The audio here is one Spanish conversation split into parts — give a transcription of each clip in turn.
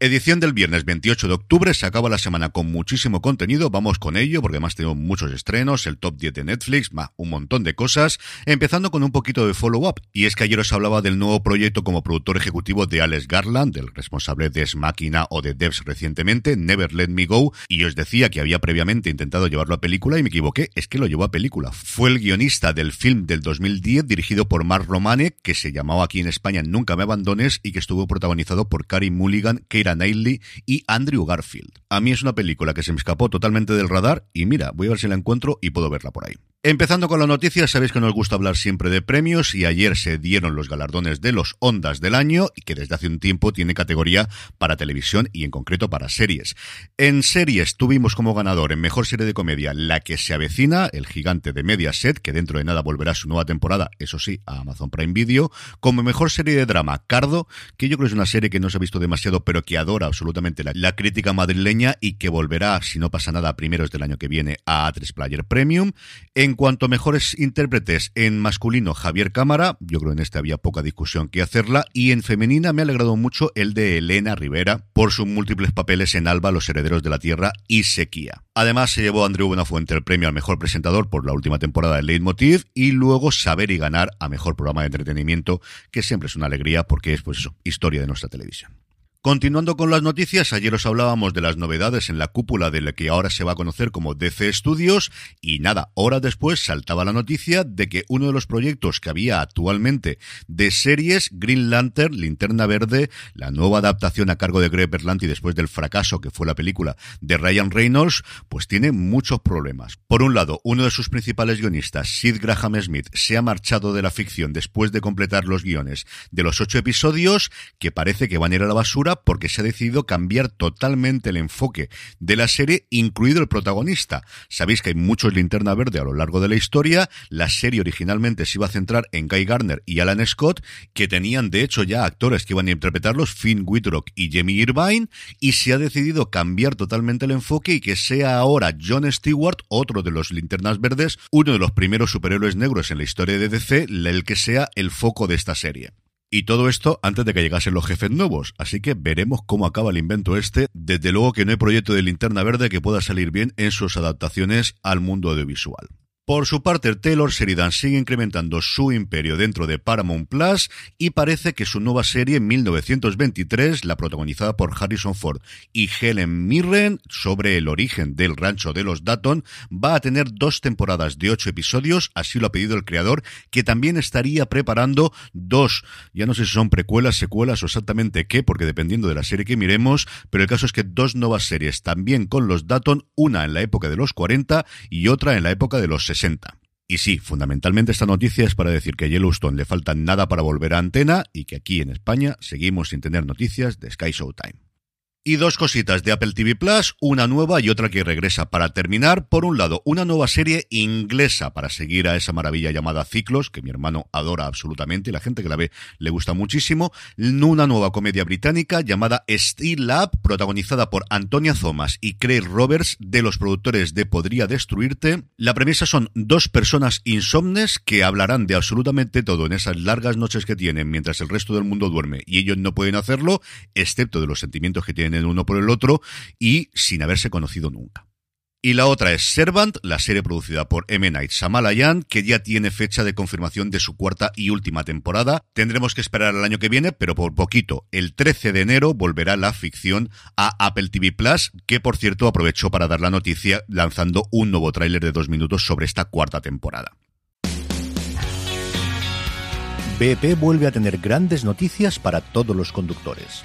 Edición del viernes 28 de octubre, se acaba la semana con muchísimo contenido, vamos con ello porque además tenemos muchos estrenos, el top 10 de Netflix, más un montón de cosas, empezando con un poquito de follow-up, y es que ayer os hablaba del nuevo proyecto como productor ejecutivo de Alex Garland, del responsable de S Máquina o de Devs recientemente, Never Let Me Go, y os decía que había previamente intentado llevarlo a película y me equivoqué, es que lo llevó a película. Fue el guionista del film del 2010 dirigido por Mark Romane, que se llamaba aquí en España Nunca me abandones y que estuvo protagonizado por Carey Mulligan, Keira Knightley y Andrew Garfield. A mí es una película que se me escapó totalmente del radar y mira, voy a ver si la encuentro y puedo verla por ahí. Empezando con las noticias, sabéis que nos gusta hablar siempre de premios y ayer se dieron los galardones de los Ondas del año y que desde hace un tiempo tiene categoría para televisión y en concreto para series. En series tuvimos como ganador en mejor serie de comedia La que se avecina, el gigante de Mediaset, que dentro de nada volverá su nueva temporada, eso sí, a Amazon Prime Video, como mejor serie de drama Cardo, que yo creo es una serie que no se ha visto demasiado, pero que adora absolutamente la, la crítica madrileña y que volverá, si no pasa nada, a primeros del año que viene a A3 Player Premium. En cuanto a mejores intérpretes, en masculino Javier Cámara, yo creo en este había poca discusión que hacerla, y en femenina me ha alegrado mucho el de Elena Rivera por sus múltiples papeles en Alba, Los Herederos de la Tierra y Sequía. Además se llevó Andrew Buenafuente el premio al mejor presentador por la última temporada de Leitmotiv y luego Saber y Ganar a mejor programa de entretenimiento, que siempre es una alegría porque es pues eso, historia de nuestra televisión. Continuando con las noticias, ayer os hablábamos de las novedades en la cúpula de la que ahora se va a conocer como DC Studios y nada, horas después saltaba la noticia de que uno de los proyectos que había actualmente de series, Green Lantern, Linterna Verde, la nueva adaptación a cargo de Greg Berlanti después del fracaso que fue la película de Ryan Reynolds, pues tiene muchos problemas. Por un lado, uno de sus principales guionistas, Sid Graham Smith, se ha marchado de la ficción después de completar los guiones de los ocho episodios que parece que van a ir a la basura porque se ha decidido cambiar totalmente el enfoque de la serie, incluido el protagonista. Sabéis que hay muchos linterna verde a lo largo de la historia. La serie originalmente se iba a centrar en Guy Garner y Alan Scott, que tenían de hecho ya actores que iban a interpretarlos, Finn Whitrock y Jamie Irvine, y se ha decidido cambiar totalmente el enfoque y que sea ahora John Stewart, otro de los linternas verdes, uno de los primeros superhéroes negros en la historia de DC, el que sea el foco de esta serie. Y todo esto antes de que llegasen los jefes nuevos. Así que veremos cómo acaba el invento este. Desde luego que no hay proyecto de linterna verde que pueda salir bien en sus adaptaciones al mundo audiovisual. Por su parte, Taylor Sheridan sigue incrementando su imperio dentro de Paramount Plus y parece que su nueva serie 1923, la protagonizada por Harrison Ford y Helen Mirren sobre el origen del rancho de los Datton, va a tener dos temporadas de ocho episodios, así lo ha pedido el creador, que también estaría preparando dos, ya no sé si son precuelas, secuelas o exactamente qué, porque dependiendo de la serie que miremos, pero el caso es que dos nuevas series también con los Datton, una en la época de los 40 y otra en la época de los 60. Y sí, fundamentalmente esta noticia es para decir que a Yellowstone le falta nada para volver a antena y que aquí en España seguimos sin tener noticias de Sky Showtime. Y dos cositas de Apple TV Plus, una nueva y otra que regresa para terminar. Por un lado, una nueva serie inglesa para seguir a esa maravilla llamada Ciclos, que mi hermano adora absolutamente y la gente que la ve le gusta muchísimo. Una nueva comedia británica llamada Steel Lab, protagonizada por Antonia Thomas y Craig Roberts, de los productores de Podría Destruirte. La premisa son dos personas insomnes que hablarán de absolutamente todo en esas largas noches que tienen mientras el resto del mundo duerme y ellos no pueden hacerlo, excepto de los sentimientos que tienen el uno por el otro y sin haberse conocido nunca. Y la otra es Servant, la serie producida por M. Night Shyamalan, que ya tiene fecha de confirmación de su cuarta y última temporada. Tendremos que esperar al año que viene, pero por poquito. El 13 de enero volverá la ficción a Apple TV Plus, que por cierto aprovechó para dar la noticia lanzando un nuevo tráiler de dos minutos sobre esta cuarta temporada. BP vuelve a tener grandes noticias para todos los conductores.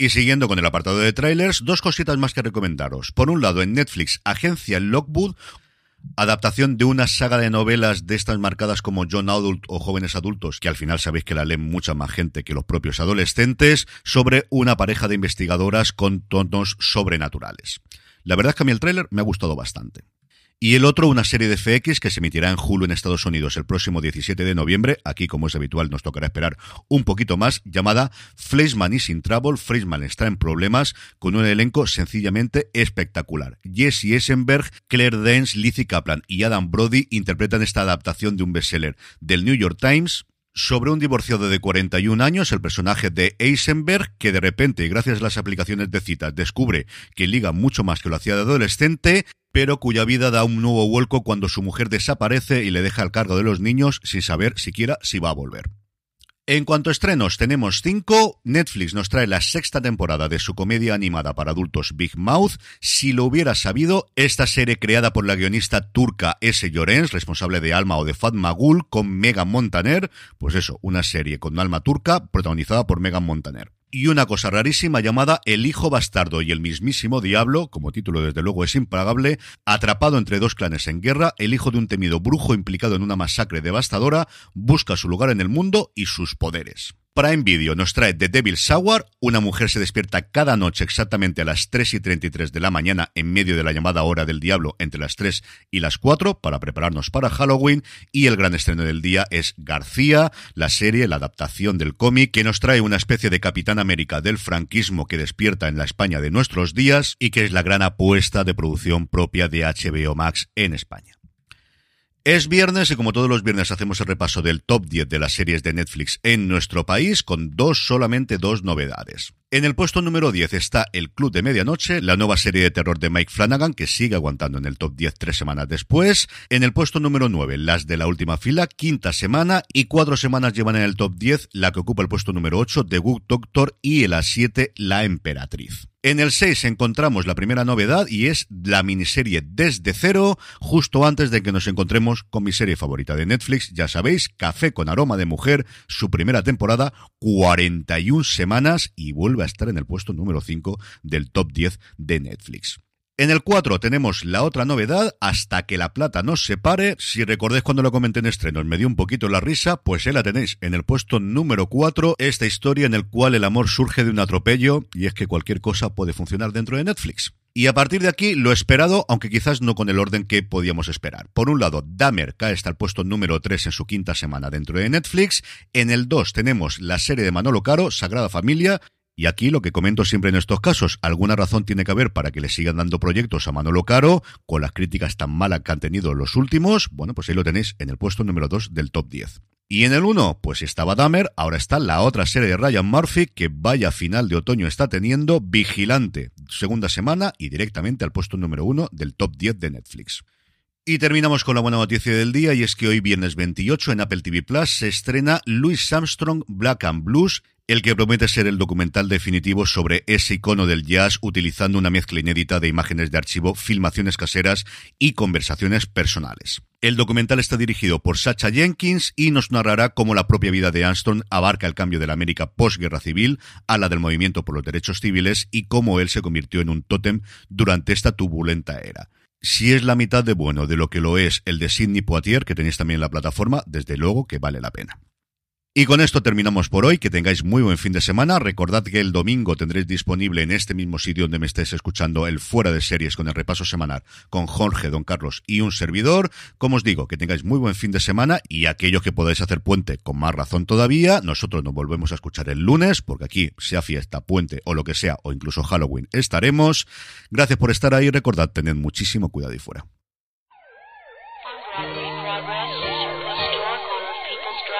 Y siguiendo con el apartado de trailers, dos cositas más que recomendaros. Por un lado, en Netflix, Agencia Lockwood, adaptación de una saga de novelas de estas marcadas como John Adult o Jóvenes Adultos, que al final sabéis que la leen mucha más gente que los propios adolescentes, sobre una pareja de investigadoras con tonos sobrenaturales. La verdad es que a mí el tráiler me ha gustado bastante. Y el otro, una serie de FX que se emitirá en Hulu en Estados Unidos el próximo 17 de noviembre. Aquí, como es habitual, nos tocará esperar un poquito más, llamada Fleischman is in trouble. Fleischman está en problemas con un elenco sencillamente espectacular. Jesse Eisenberg, Claire Danes, Lizzie Kaplan y Adam Brody interpretan esta adaptación de un bestseller del New York Times, sobre un divorciado de 41 años, el personaje de Eisenberg, que de repente, gracias a las aplicaciones de citas, descubre que liga mucho más que lo hacía de adolescente, pero cuya vida da un nuevo vuelco cuando su mujer desaparece y le deja al cargo de los niños sin saber siquiera si va a volver. En cuanto a estrenos, tenemos cinco. Netflix nos trae la sexta temporada de su comedia animada para adultos Big Mouth. Si lo hubiera sabido, esta serie creada por la guionista turca S. Llorens, responsable de Alma o de Fatma Gul, con Megan Montaner. Pues eso, una serie con alma turca protagonizada por Megan Montaner y una cosa rarísima llamada El hijo bastardo y el mismísimo diablo, como título desde luego es impagable, atrapado entre dos clanes en guerra, el hijo de un temido brujo implicado en una masacre devastadora, busca su lugar en el mundo y sus poderes. Prime Video nos trae The Devil's Hour. Una mujer se despierta cada noche exactamente a las 3 y 33 de la mañana en medio de la llamada hora del diablo entre las 3 y las 4 para prepararnos para Halloween. Y el gran estreno del día es García, la serie, la adaptación del cómic que nos trae una especie de Capitán América del franquismo que despierta en la España de nuestros días y que es la gran apuesta de producción propia de HBO Max en España. Es viernes y como todos los viernes hacemos el repaso del top 10 de las series de Netflix en nuestro país con dos solamente dos novedades. En el puesto número 10 está El Club de Medianoche, la nueva serie de terror de Mike Flanagan, que sigue aguantando en el top 10 tres semanas después. En el puesto número 9, Las de la Última Fila, quinta semana, y cuatro semanas llevan en el top 10 la que ocupa el puesto número 8, The Good Doctor, y en la 7, La Emperatriz. En el 6 encontramos la primera novedad y es la miniserie Desde Cero, justo antes de que nos encontremos con mi serie favorita de Netflix, ya sabéis, Café con Aroma de Mujer, su primera temporada, 41 semanas y vuelve a estar en el puesto número 5 del top 10 de Netflix. En el 4 tenemos la otra novedad, Hasta que la plata nos separe. Si recordáis cuando lo comenté en estrenos, me dio un poquito la risa, pues ahí la tenéis. En el puesto número 4, esta historia en el cual el amor surge de un atropello, y es que cualquier cosa puede funcionar dentro de Netflix. Y a partir de aquí, lo esperado, aunque quizás no con el orden que podíamos esperar. Por un lado, Dahmer cae hasta el puesto número 3 en su quinta semana dentro de Netflix. En el 2 tenemos la serie de Manolo Caro, Sagrada Familia, y aquí lo que comento siempre en estos casos, alguna razón tiene que haber para que le sigan dando proyectos a Manolo Caro, con las críticas tan malas que han tenido los últimos, bueno, pues ahí lo tenéis en el puesto número 2 del top 10. Y en el 1, pues estaba Dahmer, ahora está la otra serie de Ryan Murphy, que vaya final de otoño está teniendo, Vigilante, segunda semana y directamente al puesto número 1 del top 10 de Netflix. Y terminamos con la buena noticia del día y es que hoy viernes 28 en Apple TV Plus se estrena Louis Armstrong Black and Blues el que promete ser el documental definitivo sobre ese icono del jazz utilizando una mezcla inédita de imágenes de archivo, filmaciones caseras y conversaciones personales. El documental está dirigido por Sacha Jenkins y nos narrará cómo la propia vida de Armstrong abarca el cambio de la América postguerra civil a la del movimiento por los derechos civiles y cómo él se convirtió en un tótem durante esta turbulenta era. Si es la mitad de bueno de lo que lo es el de Sidney Poitier, que tenéis también en la plataforma, desde luego que vale la pena. Y con esto terminamos por hoy. Que tengáis muy buen fin de semana. Recordad que el domingo tendréis disponible en este mismo sitio donde me estéis escuchando el fuera de series con el repaso semanal con Jorge, Don Carlos y un servidor. Como os digo, que tengáis muy buen fin de semana y aquellos que podáis hacer puente con más razón todavía. Nosotros nos volvemos a escuchar el lunes porque aquí, sea fiesta, puente o lo que sea, o incluso Halloween, estaremos. Gracias por estar ahí. Recordad, tened muchísimo cuidado y fuera.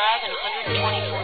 drive and 124